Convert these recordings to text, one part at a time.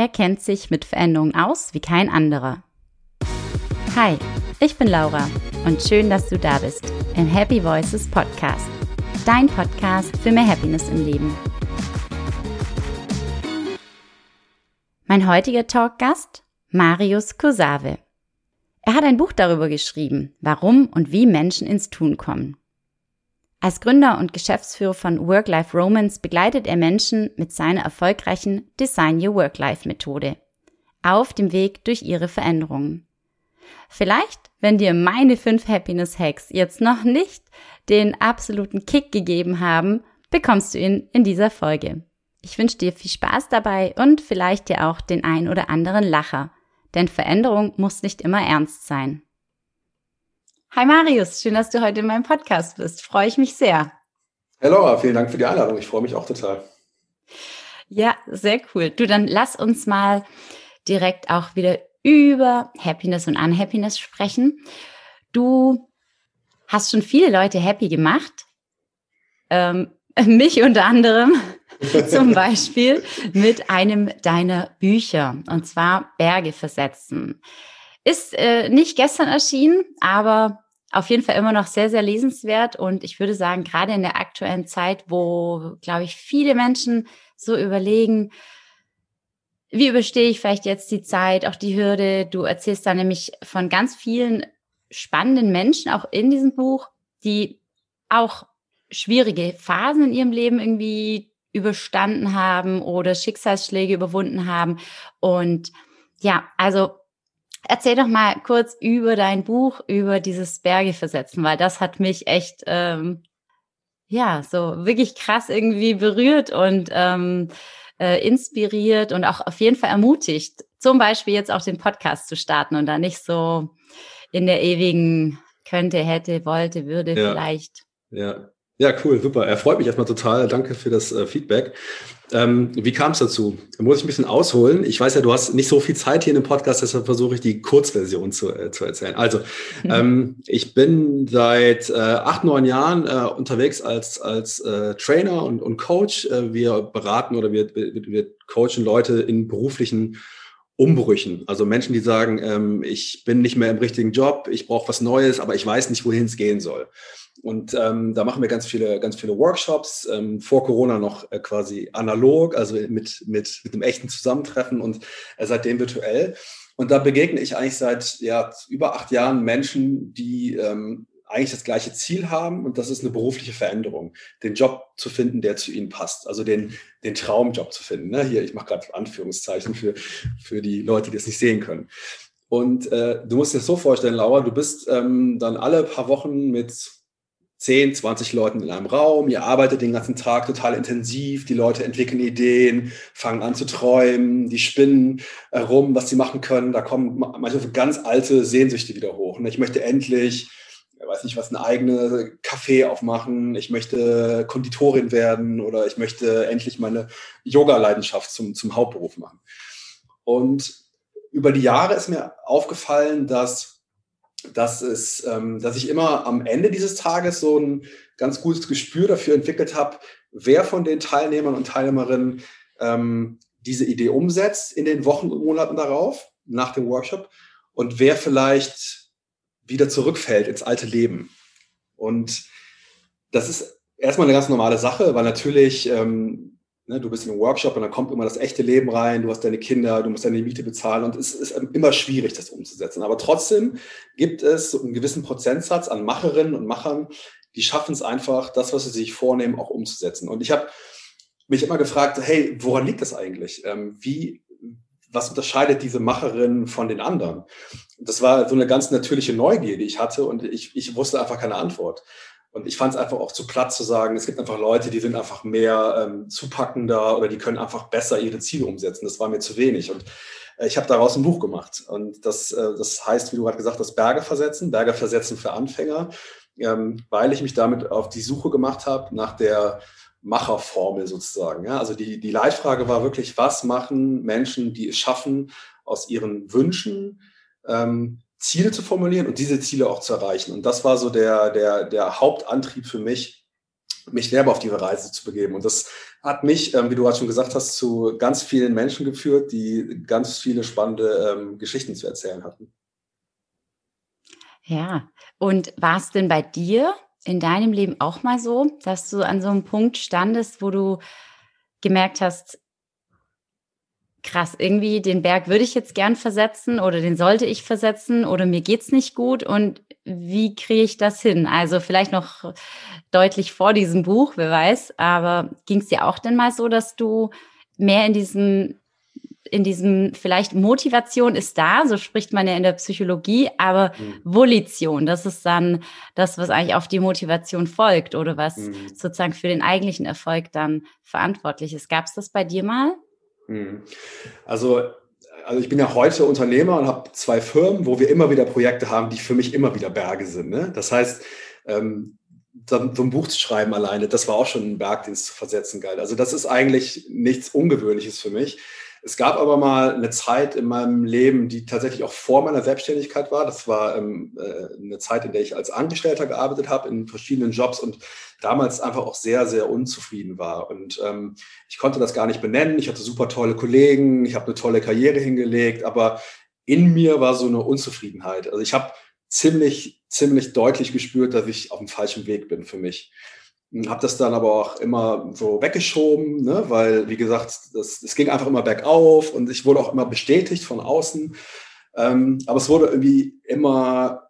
Er kennt sich mit Veränderungen aus wie kein anderer. Hi, ich bin Laura und schön, dass du da bist im Happy Voices Podcast. Dein Podcast für mehr Happiness im Leben. Mein heutiger Talkgast, Marius Kosave. Er hat ein Buch darüber geschrieben, warum und wie Menschen ins Tun kommen. Als Gründer und Geschäftsführer von Work-Life Romance begleitet er Menschen mit seiner erfolgreichen Design Your Work-Life Methode auf dem Weg durch ihre Veränderungen. Vielleicht, wenn dir meine fünf Happiness Hacks jetzt noch nicht den absoluten Kick gegeben haben, bekommst du ihn in dieser Folge. Ich wünsche dir viel Spaß dabei und vielleicht dir auch den ein oder anderen Lacher, denn Veränderung muss nicht immer ernst sein. Hi Marius, schön, dass du heute in meinem Podcast bist. Freue ich mich sehr. Hey Laura, vielen Dank für die Einladung. Ich freue mich auch total. Ja, sehr cool. Du, dann lass uns mal direkt auch wieder über Happiness und Unhappiness sprechen. Du hast schon viele Leute happy gemacht. Ähm, mich unter anderem zum Beispiel mit einem deiner Bücher und zwar Berge versetzen. Ist äh, nicht gestern erschienen, aber auf jeden Fall immer noch sehr, sehr lesenswert. Und ich würde sagen, gerade in der aktuellen Zeit, wo, glaube ich, viele Menschen so überlegen, wie überstehe ich vielleicht jetzt die Zeit, auch die Hürde. Du erzählst da nämlich von ganz vielen spannenden Menschen, auch in diesem Buch, die auch schwierige Phasen in ihrem Leben irgendwie überstanden haben oder Schicksalsschläge überwunden haben. Und ja, also Erzähl doch mal kurz über dein Buch, über dieses Berge versetzen, weil das hat mich echt, ähm, ja, so wirklich krass irgendwie berührt und ähm, äh, inspiriert und auch auf jeden Fall ermutigt, zum Beispiel jetzt auch den Podcast zu starten und da nicht so in der ewigen könnte, hätte, wollte, würde ja. vielleicht. Ja. Ja, cool, super. Er freut mich erstmal total. Danke für das äh, Feedback. Ähm, wie kam es dazu? Da muss ich ein bisschen ausholen. Ich weiß ja, du hast nicht so viel Zeit hier in dem Podcast, deshalb versuche ich die Kurzversion zu, äh, zu erzählen. Also, mhm. ähm, ich bin seit äh, acht, neun Jahren äh, unterwegs als, als äh, Trainer und, und Coach. Äh, wir beraten oder wir, wir, wir coachen Leute in beruflichen Umbrüchen. Also Menschen, die sagen, ähm, ich bin nicht mehr im richtigen Job, ich brauche was Neues, aber ich weiß nicht, wohin es gehen soll. Und ähm, da machen wir ganz viele, ganz viele Workshops, ähm, vor Corona noch äh, quasi analog, also mit, mit, mit einem echten Zusammentreffen und äh, seitdem virtuell. Und da begegne ich eigentlich seit ja, über acht Jahren Menschen, die ähm, eigentlich das gleiche Ziel haben und das ist eine berufliche Veränderung, den Job zu finden, der zu ihnen passt, also den, den Traumjob zu finden. Ne? Hier, ich mache gerade Anführungszeichen für, für die Leute, die es nicht sehen können. Und äh, du musst dir das so vorstellen, Laura, du bist ähm, dann alle paar Wochen mit 10, 20 Leuten in einem Raum, ihr arbeitet den ganzen Tag total intensiv, die Leute entwickeln Ideen, fangen an zu träumen, die spinnen herum, was sie machen können. Da kommen manchmal ganz alte Sehnsüchte wieder hoch. Und ich möchte endlich, ich weiß nicht was, eine eigene Café aufmachen, ich möchte Konditorin werden oder ich möchte endlich meine Yoga-Leidenschaft zum, zum Hauptberuf machen. Und über die Jahre ist mir aufgefallen, dass dass, es, ähm, dass ich immer am Ende dieses Tages so ein ganz gutes Gespür dafür entwickelt habe, wer von den Teilnehmern und Teilnehmerinnen ähm, diese Idee umsetzt in den Wochen und Monaten darauf, nach dem Workshop, und wer vielleicht wieder zurückfällt ins alte Leben. Und das ist erstmal eine ganz normale Sache, weil natürlich ähm, Ne, du bist in einem Workshop und dann kommt immer das echte Leben rein, du hast deine Kinder, du musst deine Miete bezahlen und es ist immer schwierig, das umzusetzen. Aber trotzdem gibt es einen gewissen Prozentsatz an Macherinnen und Machern, die schaffen es einfach, das, was sie sich vornehmen, auch umzusetzen. Und ich habe mich immer gefragt, hey, woran liegt das eigentlich? Ähm, wie, was unterscheidet diese Macherin von den anderen? Das war so eine ganz natürliche Neugier, die ich hatte und ich, ich wusste einfach keine Antwort. Und ich fand es einfach auch zu platt zu sagen, es gibt einfach Leute, die sind einfach mehr ähm, zupackender oder die können einfach besser ihre Ziele umsetzen. Das war mir zu wenig. Und äh, ich habe daraus ein Buch gemacht. Und das, äh, das heißt, wie du gerade gesagt hast, Berge versetzen, Berge versetzen für Anfänger, ähm, weil ich mich damit auf die Suche gemacht habe nach der Macherformel sozusagen. Ja? Also die, die Leitfrage war wirklich, was machen Menschen, die es schaffen, aus ihren Wünschen ähm, Ziele zu formulieren und diese Ziele auch zu erreichen. Und das war so der, der, der Hauptantrieb für mich, mich selber auf diese Reise zu begeben. Und das hat mich, ähm, wie du gerade schon gesagt hast, zu ganz vielen Menschen geführt, die ganz viele spannende ähm, Geschichten zu erzählen hatten. Ja, und war es denn bei dir in deinem Leben auch mal so, dass du an so einem Punkt standest, wo du gemerkt hast, krass, irgendwie den Berg würde ich jetzt gern versetzen oder den sollte ich versetzen oder mir geht's nicht gut und wie kriege ich das hin? Also vielleicht noch deutlich vor diesem Buch, wer weiß, aber ging es dir auch denn mal so, dass du mehr in diesem in diesem vielleicht Motivation ist da, so spricht man ja in der Psychologie, aber mhm. Volition, das ist dann das, was eigentlich auf die Motivation folgt oder was mhm. sozusagen für den eigentlichen Erfolg dann verantwortlich ist. Gab es das bei dir mal? Mhm. Also also ich bin ja heute Unternehmer und habe zwei Firmen, wo wir immer wieder Projekte haben, die für mich immer wieder Berge sind. Ne? Das heißt, ähm, so ein Buch zu schreiben alleine, das war auch schon ein Berg, den es zu versetzen galt. Also das ist eigentlich nichts Ungewöhnliches für mich. Es gab aber mal eine Zeit in meinem Leben, die tatsächlich auch vor meiner Selbstständigkeit war. Das war ähm, äh, eine Zeit, in der ich als Angestellter gearbeitet habe in verschiedenen Jobs und damals einfach auch sehr, sehr unzufrieden war. Und ähm, ich konnte das gar nicht benennen. Ich hatte super tolle Kollegen, ich habe eine tolle Karriere hingelegt, aber in mir war so eine Unzufriedenheit. Also ich habe ziemlich, ziemlich deutlich gespürt, dass ich auf dem falschen Weg bin für mich. Habe das dann aber auch immer so weggeschoben, ne? weil, wie gesagt, das, es ging einfach immer bergauf und ich wurde auch immer bestätigt von außen. Ähm, aber es wurde irgendwie immer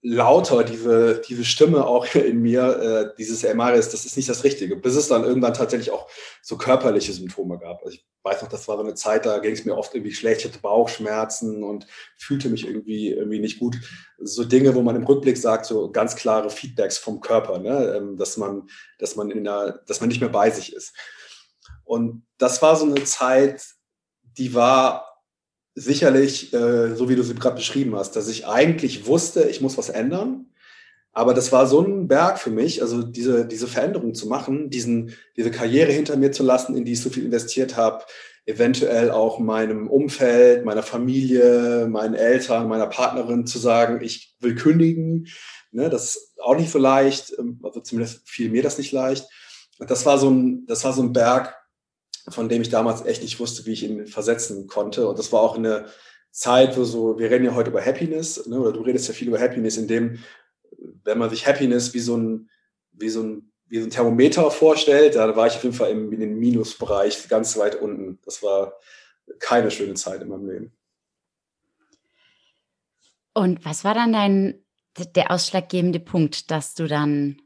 lauter, diese, diese Stimme auch in mir, äh, dieses ey das ist nicht das Richtige, bis es dann irgendwann tatsächlich auch so körperliche Symptome gab. Also ich weiß noch, das war so eine Zeit, da ging es mir oft irgendwie schlecht, ich hatte Bauchschmerzen und fühlte mich irgendwie, irgendwie nicht gut. So Dinge, wo man im Rückblick sagt, so ganz klare Feedbacks vom Körper, ne? Ähm, dass, man, dass, man in einer, dass man nicht mehr bei sich ist. Und das war so eine Zeit, die war sicherlich, äh, so wie du sie gerade beschrieben hast, dass ich eigentlich wusste, ich muss was ändern. Aber das war so ein Berg für mich, also diese, diese Veränderung zu machen, diesen, diese Karriere hinter mir zu lassen, in die ich so viel investiert habe, eventuell auch meinem Umfeld, meiner Familie, meinen Eltern, meiner Partnerin zu sagen, ich will kündigen. Ne, das ist auch nicht so leicht, ähm, also zumindest fiel mir das nicht leicht. Das war so ein, das war so ein Berg, von dem ich damals echt nicht wusste, wie ich ihn versetzen konnte. Und das war auch eine Zeit, wo so, wir reden ja heute über Happiness, ne, oder du redest ja viel über Happiness, in dem, wenn man sich Happiness wie so ein, wie so ein, wie so ein Thermometer vorstellt, da war ich auf jeden Fall im, in den Minusbereich ganz weit unten. Das war keine schöne Zeit in meinem Leben. Und was war dann dein, der ausschlaggebende Punkt, dass du dann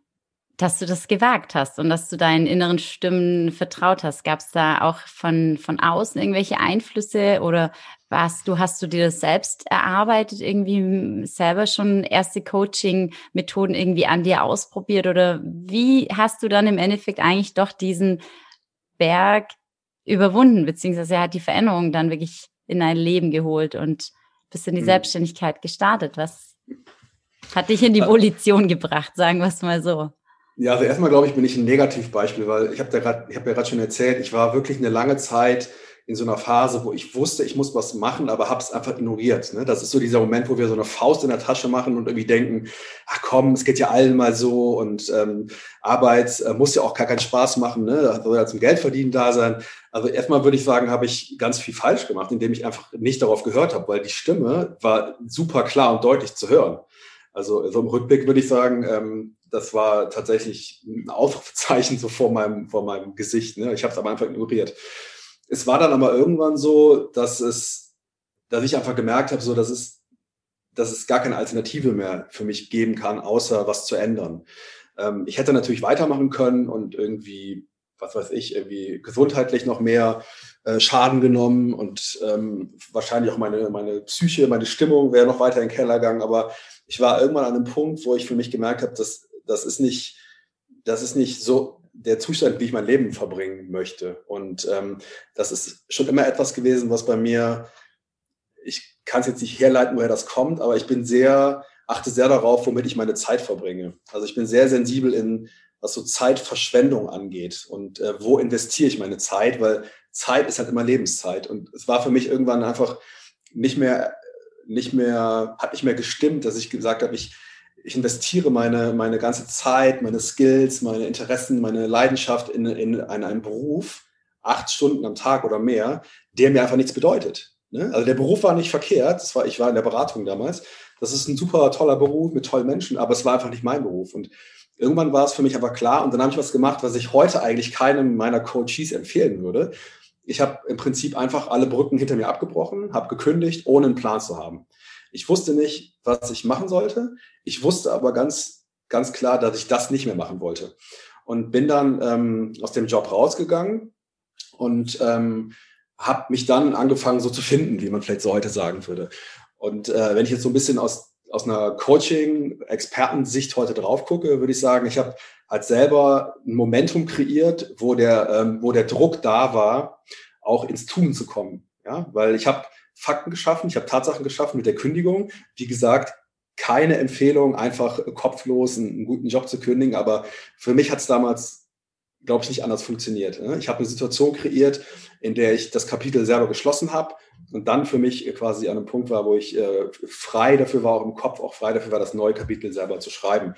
dass du das gewagt hast und dass du deinen inneren Stimmen vertraut hast. Gab es da auch von, von außen irgendwelche Einflüsse oder was du, hast du dir das selbst erarbeitet, irgendwie selber schon erste Coaching-Methoden irgendwie an dir ausprobiert oder wie hast du dann im Endeffekt eigentlich doch diesen Berg überwunden, beziehungsweise hat die Veränderung dann wirklich in dein Leben geholt und bist in die hm. Selbstständigkeit gestartet? Was hat dich in die Volition gebracht, sagen wir es mal so? Ja, also erstmal glaube ich, bin ich ein Negativbeispiel, weil ich habe habe ja gerade schon erzählt, ich war wirklich eine lange Zeit in so einer Phase, wo ich wusste, ich muss was machen, aber habe es einfach ignoriert. Ne? Das ist so dieser Moment, wo wir so eine Faust in der Tasche machen und irgendwie denken, ach komm, es geht ja allen mal so und ähm, Arbeit äh, muss ja auch gar keinen Spaß machen, ne? da soll ja zum Geld verdienen da sein. Also erstmal würde ich sagen, habe ich ganz viel falsch gemacht, indem ich einfach nicht darauf gehört habe, weil die Stimme war super klar und deutlich zu hören. Also so im Rückblick würde ich sagen, ähm, das war tatsächlich ein Ausrufezeichen so vor meinem, vor meinem Gesicht. Ne? Ich habe es aber einfach ignoriert. Es war dann aber irgendwann so, dass es, dass ich einfach gemerkt habe, so dass es, dass es gar keine Alternative mehr für mich geben kann, außer was zu ändern. Ähm, ich hätte natürlich weitermachen können und irgendwie, was weiß ich, irgendwie gesundheitlich noch mehr äh, Schaden genommen und ähm, wahrscheinlich auch meine, meine Psyche, meine Stimmung wäre noch weiter in den Keller gegangen. Aber ich war irgendwann an einem Punkt, wo ich für mich gemerkt habe, dass das ist nicht, das ist nicht so der Zustand, wie ich mein Leben verbringen möchte. Und ähm, das ist schon immer etwas gewesen, was bei mir, ich kann es jetzt nicht herleiten, woher das kommt, aber ich bin sehr, achte sehr darauf, womit ich meine Zeit verbringe. Also ich bin sehr sensibel in, was so Zeitverschwendung angeht und äh, wo investiere ich meine Zeit, weil Zeit ist halt immer Lebenszeit. Und es war für mich irgendwann einfach nicht mehr, nicht mehr, hat nicht mehr gestimmt, dass ich gesagt habe, ich, ich investiere meine, meine ganze Zeit, meine Skills, meine Interessen, meine Leidenschaft in, in, in einen Beruf, acht Stunden am Tag oder mehr, der mir einfach nichts bedeutet. Ne? Also der Beruf war nicht verkehrt, das war, ich war in der Beratung damals. Das ist ein super toller Beruf mit tollen Menschen, aber es war einfach nicht mein Beruf. Und irgendwann war es für mich aber klar und dann habe ich was gemacht, was ich heute eigentlich keinem meiner Coaches empfehlen würde. Ich habe im Prinzip einfach alle Brücken hinter mir abgebrochen, habe gekündigt, ohne einen Plan zu haben. Ich wusste nicht, was ich machen sollte. Ich wusste aber ganz, ganz klar, dass ich das nicht mehr machen wollte. Und bin dann ähm, aus dem Job rausgegangen und ähm, habe mich dann angefangen, so zu finden, wie man vielleicht so heute sagen würde. Und äh, wenn ich jetzt so ein bisschen aus, aus einer Coaching-Expertensicht heute drauf gucke, würde ich sagen, ich habe halt selber ein Momentum kreiert, wo der, ähm, wo der Druck da war, auch ins Tun zu kommen. Ja, weil ich habe Fakten geschaffen, ich habe Tatsachen geschaffen mit der Kündigung. Wie gesagt, keine Empfehlung, einfach kopflos einen, guten Job zu kündigen, aber für mich hat es damals, glaube ich, nicht anders funktioniert. Ne? Ich habe eine Situation kreiert, in der ich das Kapitel selber geschlossen habe und dann für mich quasi an einem Punkt war, wo ich äh, frei dafür war, auch im Kopf auch frei dafür war, das neue Kapitel selber zu schreiben.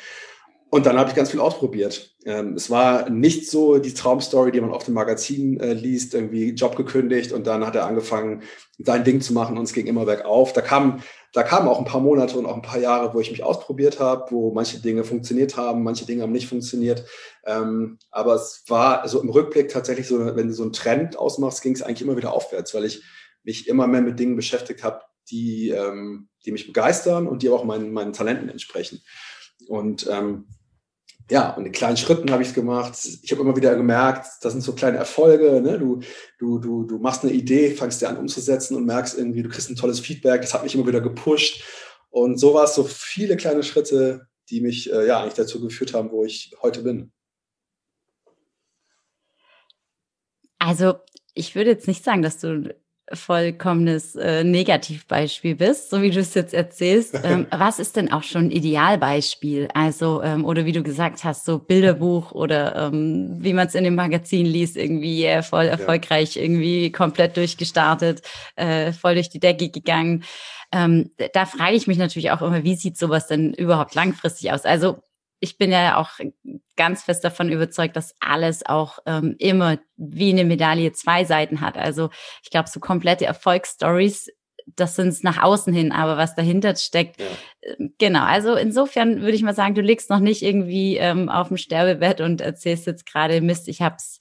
Und dann habe ich ganz viel ausprobiert. Ähm, es war nicht so die Traumstory, die man oft im Magazin äh, liest, irgendwie Job gekündigt und dann hat er angefangen, sein Ding zu machen und es ging immer bergauf. Da kamen da kamen auch ein paar Monate und auch ein paar Jahre, wo ich mich ausprobiert habe, wo manche Dinge funktioniert haben, manche Dinge haben nicht funktioniert. Ähm, aber es war so im Rückblick tatsächlich so, wenn du so einen Trend ausmachst, ging es eigentlich immer wieder aufwärts, weil ich mich immer mehr mit Dingen beschäftigt habe, die, ähm, die mich begeistern und die auch meinen, meinen Talenten entsprechen. Und ähm, ja, und in kleinen Schritten habe ich es gemacht. Ich habe immer wieder gemerkt, das sind so kleine Erfolge. Ne? Du, du, du, du machst eine Idee, fangst dir an umzusetzen und merkst irgendwie, du kriegst ein tolles Feedback. Das hat mich immer wieder gepusht. Und so war es so viele kleine Schritte, die mich äh, ja eigentlich dazu geführt haben, wo ich heute bin. Also ich würde jetzt nicht sagen, dass du vollkommenes äh, Negativbeispiel bist, so wie du es jetzt erzählst. Ähm, was ist denn auch schon Idealbeispiel? Also, ähm, oder wie du gesagt hast, so Bilderbuch oder ähm, wie man es in dem Magazin liest, irgendwie äh, voll erfolgreich, ja. irgendwie komplett durchgestartet, äh, voll durch die Decke gegangen. Ähm, da frage ich mich natürlich auch immer, wie sieht sowas denn überhaupt langfristig aus? Also ich bin ja auch ganz fest davon überzeugt, dass alles auch ähm, immer wie eine Medaille zwei Seiten hat. Also ich glaube, so komplette Erfolgsstories, das sind es nach außen hin, aber was dahinter steckt, ja. äh, genau. Also insofern würde ich mal sagen, du liegst noch nicht irgendwie ähm, auf dem Sterbebett und erzählst jetzt gerade Mist, ich hab's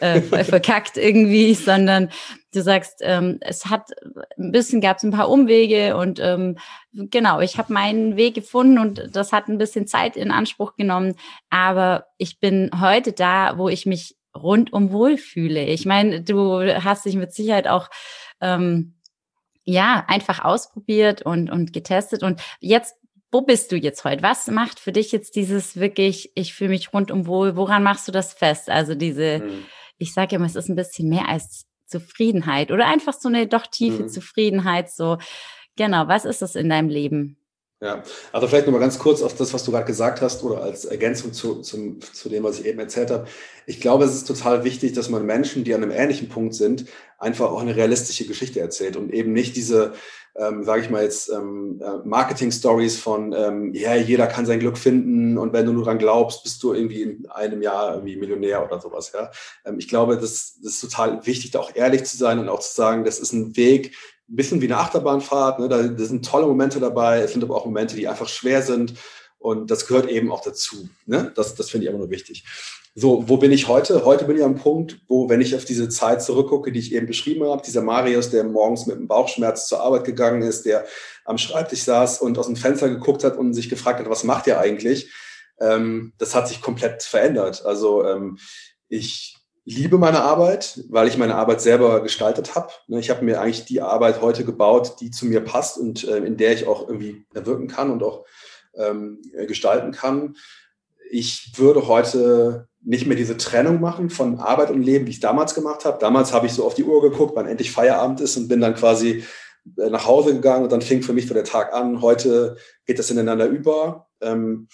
äh, verkackt irgendwie, sondern du sagst, ähm, es hat ein bisschen gab es ein paar Umwege und ähm, genau, ich habe meinen Weg gefunden und das hat ein bisschen Zeit in Anspruch genommen, aber ich bin heute da, wo ich mich rundum wohlfühle. Ich meine, du hast dich mit Sicherheit auch ähm, ja einfach ausprobiert und und getestet und jetzt wo bist du jetzt heute? Was macht für dich jetzt dieses wirklich, ich fühle mich rundum wohl? Woran machst du das fest? Also diese, mhm ich sage immer, es ist ein bisschen mehr als Zufriedenheit oder einfach so eine doch tiefe mhm. Zufriedenheit. So, genau, was ist das in deinem Leben? Ja, also vielleicht nochmal ganz kurz auf das, was du gerade gesagt hast oder als Ergänzung zu, zum, zu dem, was ich eben erzählt habe. Ich glaube, es ist total wichtig, dass man Menschen, die an einem ähnlichen Punkt sind, einfach auch eine realistische Geschichte erzählt und eben nicht diese, ähm, sage ich mal jetzt, ähm, äh, Marketing-Stories von, ähm, ja, jeder kann sein Glück finden und wenn du nur dran glaubst, bist du irgendwie in einem Jahr irgendwie Millionär oder sowas. Ja, ähm, ich glaube, das, das ist total wichtig, da auch ehrlich zu sein und auch zu sagen, das ist ein Weg, ein bisschen wie eine Achterbahnfahrt. Ne? Da, da sind tolle Momente dabei. Es sind aber auch Momente, die einfach schwer sind. Und das gehört eben auch dazu. Ne? Das, das finde ich immer nur wichtig. So, wo bin ich heute? Heute bin ich am Punkt, wo, wenn ich auf diese Zeit zurückgucke, die ich eben beschrieben habe, dieser Marius, der morgens mit einem Bauchschmerz zur Arbeit gegangen ist, der am Schreibtisch saß und aus dem Fenster geguckt hat und sich gefragt hat, was macht ihr eigentlich? Ähm, das hat sich komplett verändert. Also ähm, ich liebe meine Arbeit, weil ich meine Arbeit selber gestaltet habe. Ne, ich habe mir eigentlich die Arbeit heute gebaut, die zu mir passt und äh, in der ich auch irgendwie erwirken kann und auch ähm, gestalten kann. Ich würde heute nicht mehr diese Trennung machen von Arbeit und Leben, wie ich damals gemacht habe. Damals habe ich so auf die Uhr geguckt, wann endlich Feierabend ist und bin dann quasi äh, nach Hause gegangen und dann fing für mich so der Tag an. Heute geht das ineinander über. Ähm,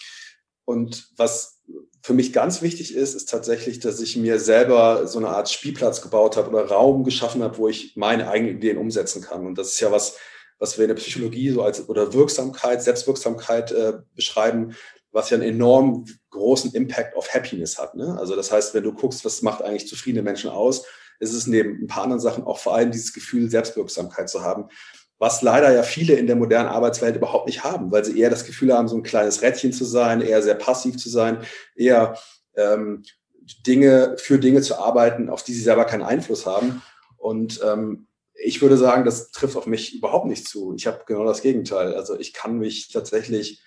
und was für mich ganz wichtig ist, ist tatsächlich, dass ich mir selber so eine Art Spielplatz gebaut habe oder Raum geschaffen habe, wo ich meine eigenen Ideen umsetzen kann. Und das ist ja was, was wir in der Psychologie so als oder Wirksamkeit, Selbstwirksamkeit äh, beschreiben, was ja einen enorm großen Impact auf Happiness hat. Ne? Also das heißt, wenn du guckst, was macht eigentlich zufriedene Menschen aus, ist es neben ein paar anderen Sachen auch vor allem dieses Gefühl, Selbstwirksamkeit zu haben, was leider ja viele in der modernen Arbeitswelt überhaupt nicht haben, weil sie eher das Gefühl haben, so ein kleines Rädchen zu sein, eher sehr passiv zu sein, eher ähm, Dinge für Dinge zu arbeiten, auf die sie selber keinen Einfluss haben. Und ähm, ich würde sagen, das trifft auf mich überhaupt nicht zu. Ich habe genau das Gegenteil. Also ich kann mich tatsächlich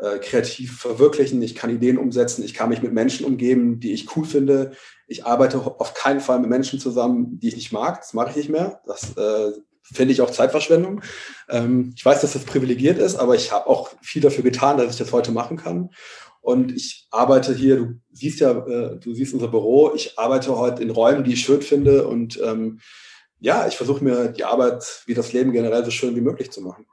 äh, kreativ verwirklichen, ich kann Ideen umsetzen, ich kann mich mit Menschen umgeben, die ich cool finde. Ich arbeite auf keinen Fall mit Menschen zusammen, die ich nicht mag. Das mache ich nicht mehr. Das äh, finde ich auch Zeitverschwendung. Ähm, ich weiß, dass das privilegiert ist, aber ich habe auch viel dafür getan, dass ich das heute machen kann. Und ich arbeite hier, du siehst ja, äh, du siehst unser Büro, ich arbeite heute in Räumen, die ich schön finde. Und ähm, ja, ich versuche mir die Arbeit wie das Leben generell so schön wie möglich zu machen.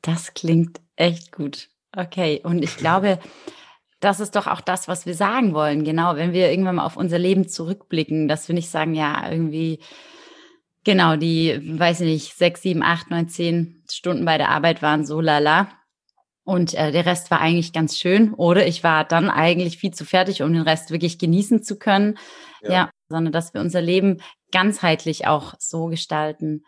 Das klingt echt gut. Okay. Und ich glaube, das ist doch auch das, was wir sagen wollen. Genau, wenn wir irgendwann mal auf unser Leben zurückblicken, dass wir nicht sagen, ja, irgendwie, genau, die, weiß ich nicht, sechs, sieben, acht, neun, zehn Stunden bei der Arbeit waren so lala und äh, der Rest war eigentlich ganz schön. Oder ich war dann eigentlich viel zu fertig, um den Rest wirklich genießen zu können. Ja, ja sondern dass wir unser Leben ganzheitlich auch so gestalten.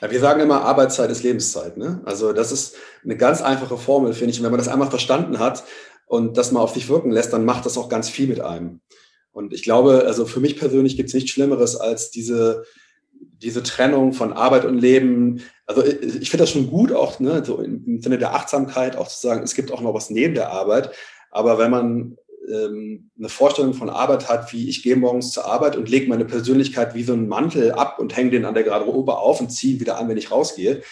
Wir sagen immer, Arbeitszeit ist Lebenszeit. Ne? Also das ist eine ganz einfache Formel, finde ich. Und wenn man das einmal verstanden hat und das mal auf sich wirken lässt, dann macht das auch ganz viel mit einem. Und ich glaube, also für mich persönlich gibt es nichts Schlimmeres als diese diese Trennung von Arbeit und Leben, also ich finde das schon gut, auch ne, so im Sinne der Achtsamkeit, auch zu sagen, es gibt auch noch was neben der Arbeit. Aber wenn man ähm, eine Vorstellung von Arbeit hat, wie ich gehe morgens zur Arbeit und lege meine Persönlichkeit wie so einen Mantel ab und hänge den an der Garderobe auf und ziehe ihn wieder an, wenn ich rausgehe,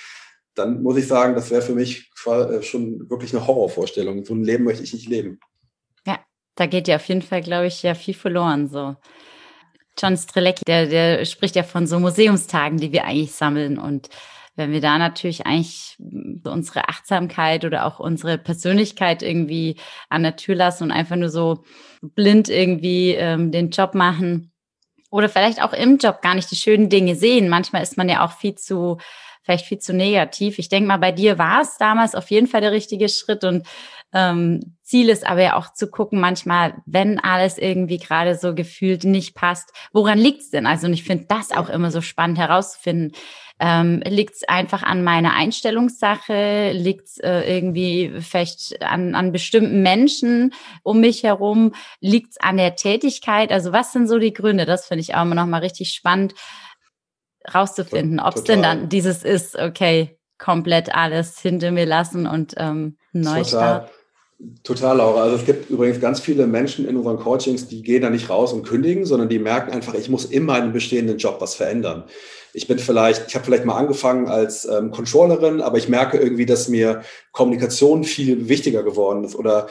dann muss ich sagen, das wäre für mich äh, schon wirklich eine Horrorvorstellung. So ein Leben möchte ich nicht leben. Ja, da geht ja auf jeden Fall, glaube ich, ja viel verloren so. John Strelecki, der, der spricht ja von so Museumstagen, die wir eigentlich sammeln. Und wenn wir da natürlich eigentlich unsere Achtsamkeit oder auch unsere Persönlichkeit irgendwie an der Tür lassen und einfach nur so blind irgendwie ähm, den Job machen oder vielleicht auch im Job gar nicht die schönen Dinge sehen. Manchmal ist man ja auch viel zu vielleicht viel zu negativ. Ich denke mal, bei dir war es damals auf jeden Fall der richtige Schritt und ähm, Ziel ist aber ja auch zu gucken, manchmal, wenn alles irgendwie gerade so gefühlt nicht passt, woran liegt's denn? Also und ich finde das auch immer so spannend herauszufinden. Ähm, liegt es einfach an meiner Einstellungssache? Liegt es äh, irgendwie vielleicht an, an bestimmten Menschen um mich herum? Liegt es an der Tätigkeit? Also was sind so die Gründe? Das finde ich auch immer noch mal richtig spannend rauszufinden, ob es denn dann dieses ist, okay, komplett alles hinter mir lassen und ähm, Neustart. Total. Total, Laura. Also es gibt übrigens ganz viele Menschen in unseren Coachings, die gehen da nicht raus und kündigen, sondern die merken einfach, ich muss in meinem bestehenden Job was verändern. Ich bin vielleicht, ich habe vielleicht mal angefangen als ähm, Controllerin, aber ich merke irgendwie, dass mir Kommunikation viel wichtiger geworden ist oder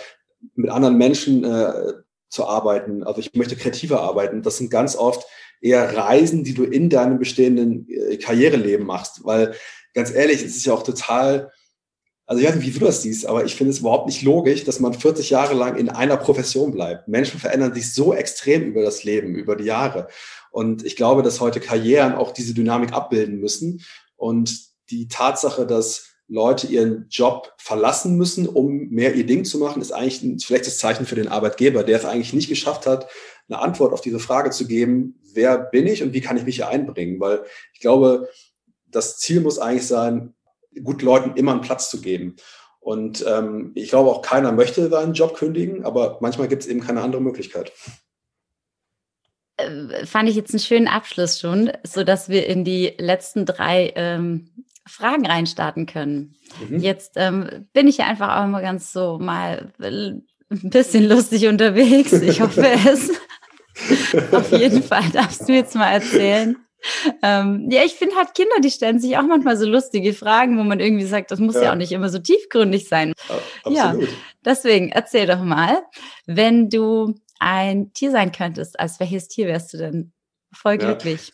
mit anderen Menschen äh, zu arbeiten. Also ich möchte kreativer arbeiten. Das sind ganz oft eher Reisen, die du in deinem bestehenden äh, Karriereleben machst. Weil ganz ehrlich, es ist ja auch total also ich wie du das siehst, aber ich finde es überhaupt nicht logisch, dass man 40 Jahre lang in einer Profession bleibt. Menschen verändern sich so extrem über das Leben, über die Jahre. Und ich glaube, dass heute Karrieren auch diese Dynamik abbilden müssen. Und die Tatsache, dass Leute ihren Job verlassen müssen, um mehr ihr Ding zu machen, ist eigentlich ein schlechtes Zeichen für den Arbeitgeber, der es eigentlich nicht geschafft hat, eine Antwort auf diese Frage zu geben, wer bin ich und wie kann ich mich hier einbringen? Weil ich glaube, das Ziel muss eigentlich sein, guten Leuten immer einen Platz zu geben. Und ähm, ich glaube auch keiner möchte seinen Job kündigen, aber manchmal gibt es eben keine andere Möglichkeit. Äh, fand ich jetzt einen schönen Abschluss schon, so dass wir in die letzten drei ähm, Fragen reinstarten können. Mhm. Jetzt ähm, bin ich ja einfach auch mal ganz so mal ein bisschen lustig unterwegs. Ich hoffe es. Auf jeden Fall darfst du jetzt mal erzählen, ähm, ja, ich finde halt Kinder, die stellen sich auch manchmal so lustige Fragen, wo man irgendwie sagt, das muss ja, ja auch nicht immer so tiefgründig sein. Ja, ja, deswegen erzähl doch mal, wenn du ein Tier sein könntest, als welches Tier wärst du denn voll glücklich? Ja.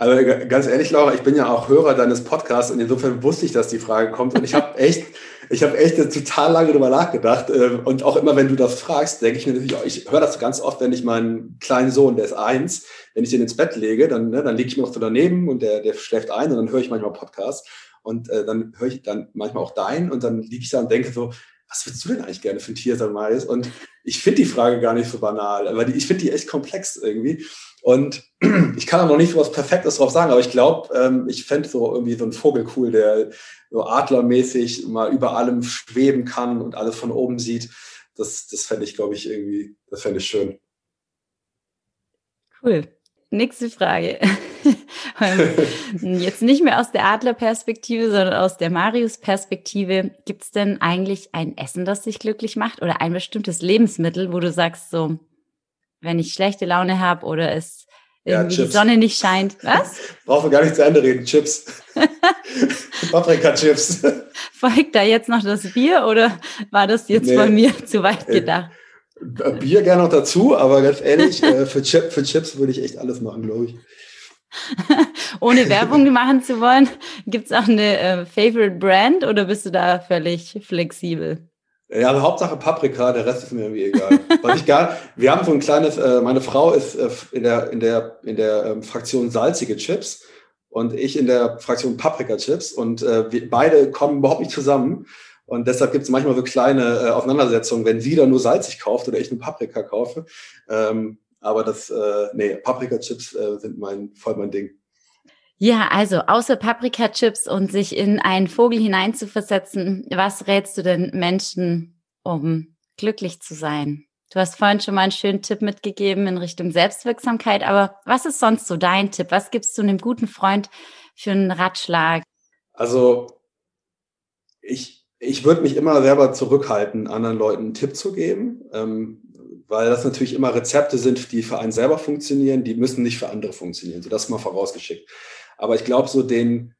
Also ganz ehrlich, Laura, ich bin ja auch Hörer deines Podcasts und insofern wusste ich, dass die Frage kommt. Und ich habe echt, ich habe echt total lange darüber nachgedacht. Ähm, und auch immer, wenn du das fragst, denke ich mir natürlich, auch, ich höre das ganz oft, wenn ich meinen kleinen Sohn, der ist eins, wenn ich den ins Bett lege, dann, ne, dann lege ich mir noch so daneben und der, der schläft ein und dann höre ich manchmal Podcasts. Und äh, dann höre ich dann manchmal auch deinen und dann liege ich da und denke so, was würdest du denn eigentlich gerne für ein Tier sein, Marius? Und ich finde die Frage gar nicht so banal, aber die, ich finde die echt komplex irgendwie. Und ich kann auch noch nicht so was Perfektes drauf sagen, aber ich glaube, ähm, ich fände so irgendwie so einen Vogel cool, der so adlermäßig mal über allem schweben kann und alles von oben sieht. Das, das fände ich, glaube ich, irgendwie, das fände ich schön. Cool. Nächste Frage. Jetzt nicht mehr aus der Adlerperspektive, sondern aus der Marius-Perspektive. Gibt es denn eigentlich ein Essen, das dich glücklich macht oder ein bestimmtes Lebensmittel, wo du sagst, so, wenn ich schlechte Laune habe oder es irgendwie ja, die Sonne nicht scheint. Was? Brauchen wir gar nicht zu Ende reden. Chips. Paprika-Chips. Folgt da jetzt noch das Bier oder war das jetzt nee. von mir zu weit äh, gedacht? Bier gerne noch dazu, aber ganz ehrlich, äh, für, Chip, für Chips würde ich echt alles machen, glaube ich. Ohne Werbung machen zu wollen, gibt es auch eine äh, Favorite Brand oder bist du da völlig flexibel? Ja, also Hauptsache Paprika, der Rest ist mir irgendwie egal. Was ich gar, wir haben so ein kleines, äh, meine Frau ist äh, in der, in der, in der ähm, Fraktion salzige Chips und ich in der Fraktion Paprika-Chips und äh, wir beide kommen überhaupt nicht zusammen. Und deshalb gibt es manchmal so kleine äh, Auseinandersetzungen, wenn sie dann nur salzig kauft oder ich nur Paprika kaufe. Ähm, aber das, äh, nee, Paprika-Chips äh, sind mein, voll mein Ding. Ja, also außer Paprika-Chips und sich in einen Vogel hineinzuversetzen, was rätst du denn Menschen, um glücklich zu sein? Du hast vorhin schon mal einen schönen Tipp mitgegeben in Richtung Selbstwirksamkeit, aber was ist sonst so dein Tipp? Was gibst du einem guten Freund für einen Ratschlag? Also ich, ich würde mich immer selber zurückhalten, anderen Leuten einen Tipp zu geben, ähm, weil das natürlich immer Rezepte sind, die für einen selber funktionieren, die müssen nicht für andere funktionieren. So das mal vorausgeschickt. Aber ich glaube, so den,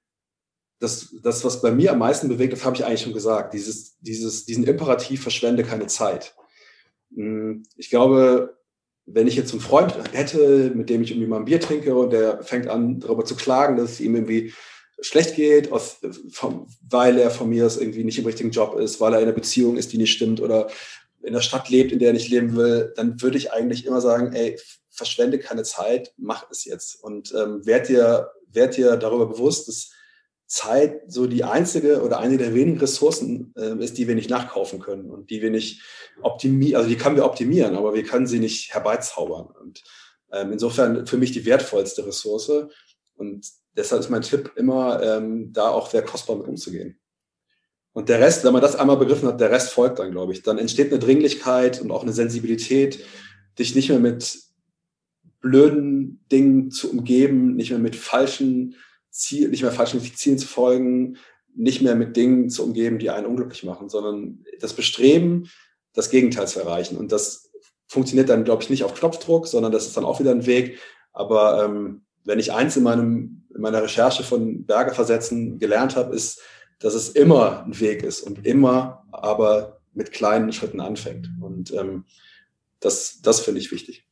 das, das, was bei mir am meisten bewegt, das habe ich eigentlich schon gesagt, dieses, dieses, diesen Imperativ verschwende keine Zeit. Hm, ich glaube, wenn ich jetzt einen Freund hätte, mit dem ich irgendwie mal ein Bier trinke und der fängt an, darüber zu klagen, dass es ihm irgendwie schlecht geht, aus, vom, weil er von mir aus irgendwie nicht im richtigen Job ist, weil er in einer Beziehung ist, die nicht stimmt oder in der Stadt lebt, in der er nicht leben will, dann würde ich eigentlich immer sagen, ey, verschwende keine Zeit, mach es jetzt und ähm, werd dir werd dir darüber bewusst, dass Zeit so die einzige oder eine der wenigen Ressourcen äh, ist, die wir nicht nachkaufen können und die wir nicht optimieren, also die können wir optimieren, aber wir können sie nicht herbeizaubern. Und ähm, insofern für mich die wertvollste Ressource. Und deshalb ist mein Tipp immer, ähm, da auch sehr kostbar mit umzugehen. Und der Rest, wenn man das einmal begriffen hat, der Rest folgt dann, glaube ich. Dann entsteht eine Dringlichkeit und auch eine Sensibilität, dich nicht mehr mit blöden Dingen zu umgeben, nicht mehr mit falschen Zielen, nicht mehr falschen Zielen zu folgen, nicht mehr mit Dingen zu umgeben, die einen unglücklich machen, sondern das Bestreben, das Gegenteil zu erreichen. Und das funktioniert dann, glaube ich, nicht auf Knopfdruck, sondern das ist dann auch wieder ein Weg. Aber ähm, wenn ich eins in, meinem, in meiner Recherche von Berge versetzen gelernt habe, ist, dass es immer ein Weg ist und immer aber mit kleinen Schritten anfängt. Und ähm, das, das finde ich wichtig.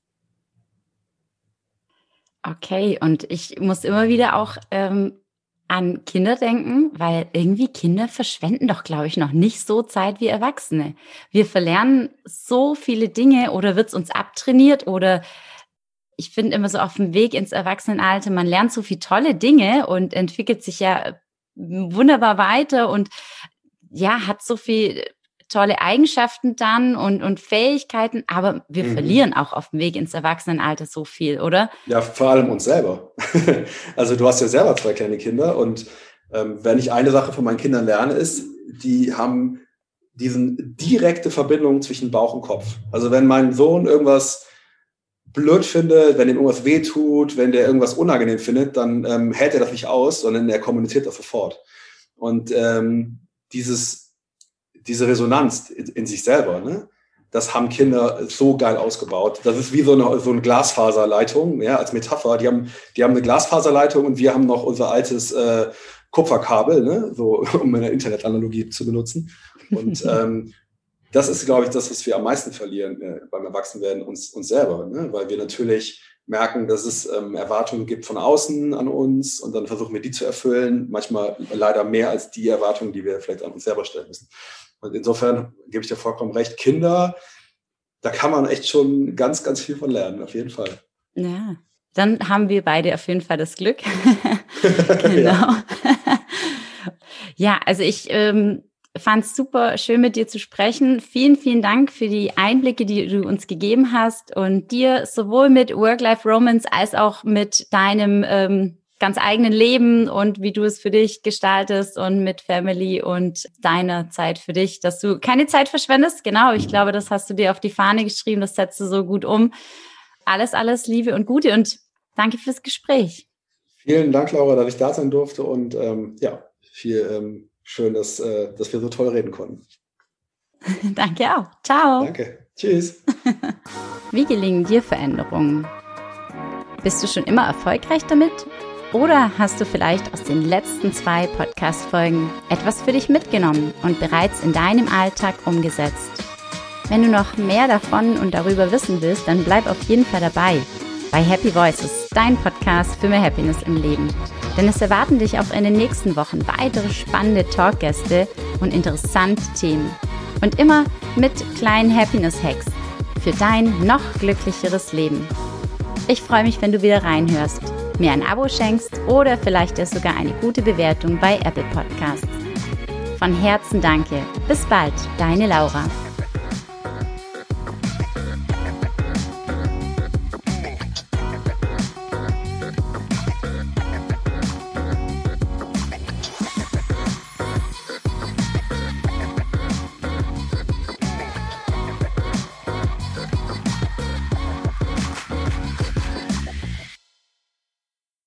Okay, und ich muss immer wieder auch ähm, an Kinder denken, weil irgendwie Kinder verschwenden doch, glaube ich, noch nicht so Zeit wie Erwachsene. Wir verlernen so viele Dinge oder wird es uns abtrainiert oder ich finde immer so auf dem Weg ins Erwachsenenalter, man lernt so viele tolle Dinge und entwickelt sich ja wunderbar weiter und ja, hat so viel tolle Eigenschaften dann und, und Fähigkeiten, aber wir mhm. verlieren auch auf dem Weg ins Erwachsenenalter so viel, oder? Ja, vor allem uns selber. also du hast ja selber zwei kleine Kinder und ähm, wenn ich eine Sache von meinen Kindern lerne, ist, die haben diesen direkte Verbindung zwischen Bauch und Kopf. Also wenn mein Sohn irgendwas blöd findet, wenn ihm irgendwas wehtut, wenn der irgendwas unangenehm findet, dann ähm, hält er das nicht aus, sondern er kommuniziert das sofort. Und ähm, dieses diese Resonanz in, in sich selber, ne? das haben Kinder so geil ausgebaut. Das ist wie so eine, so eine Glasfaserleitung, ja, als Metapher. Die haben, die haben eine Glasfaserleitung und wir haben noch unser altes äh, Kupferkabel, ne? so, um eine Internetanalogie zu benutzen. Und ähm, das ist, glaube ich, das, was wir am meisten verlieren äh, beim Erwachsenwerden, uns, uns selber, ne? weil wir natürlich merken, dass es ähm, Erwartungen gibt von außen an uns und dann versuchen wir die zu erfüllen, manchmal leider mehr als die Erwartungen, die wir vielleicht an uns selber stellen müssen. Und insofern gebe ich dir vollkommen recht. Kinder, da kann man echt schon ganz, ganz viel von lernen, auf jeden Fall. Ja, dann haben wir beide auf jeden Fall das Glück. genau. Ja, also ich ähm, fand es super schön, mit dir zu sprechen. Vielen, vielen Dank für die Einblicke, die du uns gegeben hast und dir sowohl mit Work-Life-Romance als auch mit deinem ähm, ganz eigenen Leben und wie du es für dich gestaltest und mit Family und deiner Zeit für dich, dass du keine Zeit verschwendest. Genau, ich glaube, das hast du dir auf die Fahne geschrieben, das setzt du so gut um. Alles, alles Liebe und Gute und danke fürs Gespräch. Vielen Dank, Laura, dass ich da sein durfte und ähm, ja, viel ähm, schön, dass, äh, dass wir so toll reden konnten. danke auch. Ciao. Danke. Tschüss. wie gelingen dir Veränderungen? Bist du schon immer erfolgreich damit? Oder hast du vielleicht aus den letzten zwei Podcast-Folgen etwas für dich mitgenommen und bereits in deinem Alltag umgesetzt? Wenn du noch mehr davon und darüber wissen willst, dann bleib auf jeden Fall dabei bei Happy Voices, dein Podcast für mehr Happiness im Leben. Denn es erwarten dich auch in den nächsten Wochen weitere spannende Talkgäste und interessante Themen. Und immer mit kleinen Happiness-Hacks für dein noch glücklicheres Leben. Ich freue mich, wenn du wieder reinhörst mir ein Abo schenkst oder vielleicht ist sogar eine gute Bewertung bei Apple Podcasts. Von Herzen danke. Bis bald, deine Laura.